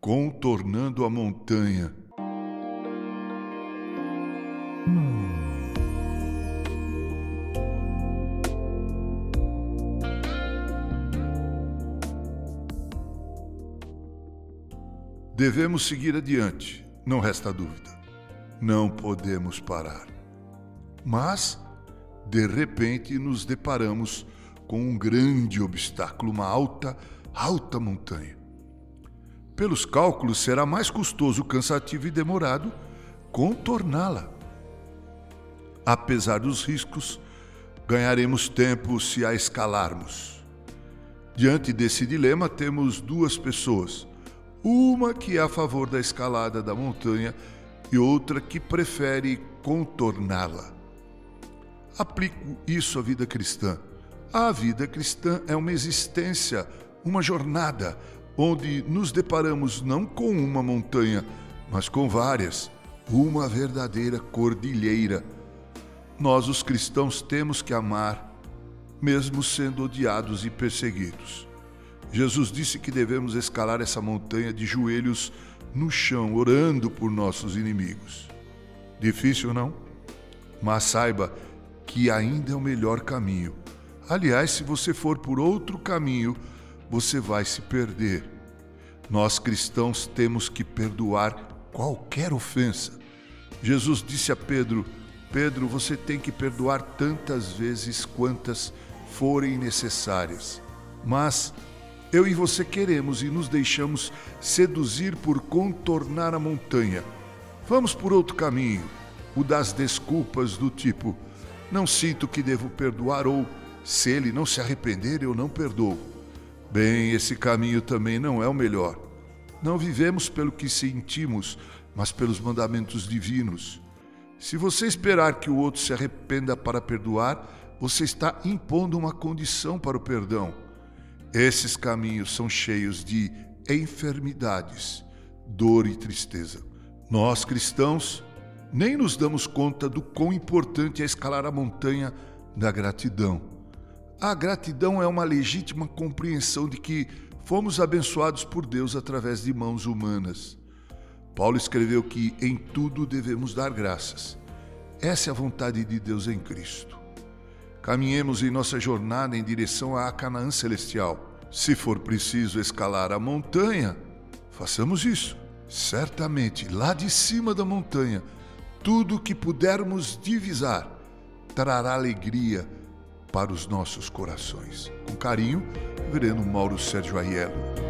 Contornando a montanha. Devemos seguir adiante, não resta dúvida. Não podemos parar. Mas, de repente, nos deparamos com um grande obstáculo, uma alta, alta montanha. Pelos cálculos, será mais custoso, cansativo e demorado contorná-la. Apesar dos riscos, ganharemos tempo se a escalarmos. Diante desse dilema, temos duas pessoas. Uma que é a favor da escalada da montanha e outra que prefere contorná-la. Aplico isso à vida cristã. A vida cristã é uma existência, uma jornada, onde nos deparamos não com uma montanha, mas com várias, uma verdadeira cordilheira. Nós, os cristãos, temos que amar, mesmo sendo odiados e perseguidos. Jesus disse que devemos escalar essa montanha de joelhos no chão, orando por nossos inimigos. Difícil, não? Mas saiba que ainda é o melhor caminho. Aliás, se você for por outro caminho, você vai se perder. Nós cristãos temos que perdoar qualquer ofensa. Jesus disse a Pedro: Pedro, você tem que perdoar tantas vezes quantas forem necessárias. Mas eu e você queremos e nos deixamos seduzir por contornar a montanha. Vamos por outro caminho, o das desculpas do tipo: não sinto que devo perdoar ou se ele não se arrepender, eu não perdoo. Bem, esse caminho também não é o melhor. Não vivemos pelo que sentimos, mas pelos mandamentos divinos. Se você esperar que o outro se arrependa para perdoar, você está impondo uma condição para o perdão. Esses caminhos são cheios de enfermidades, dor e tristeza. Nós cristãos nem nos damos conta do quão importante é escalar a montanha da gratidão. A gratidão é uma legítima compreensão de que fomos abençoados por Deus através de mãos humanas. Paulo escreveu que em tudo devemos dar graças. Essa é a vontade de Deus em Cristo. Caminhemos em nossa jornada em direção à Canaã celestial. Se for preciso escalar a montanha, façamos isso. Certamente, lá de cima da montanha, tudo que pudermos divisar trará alegria para os nossos corações. Com carinho, Reverendo Mauro Sérgio Aiello.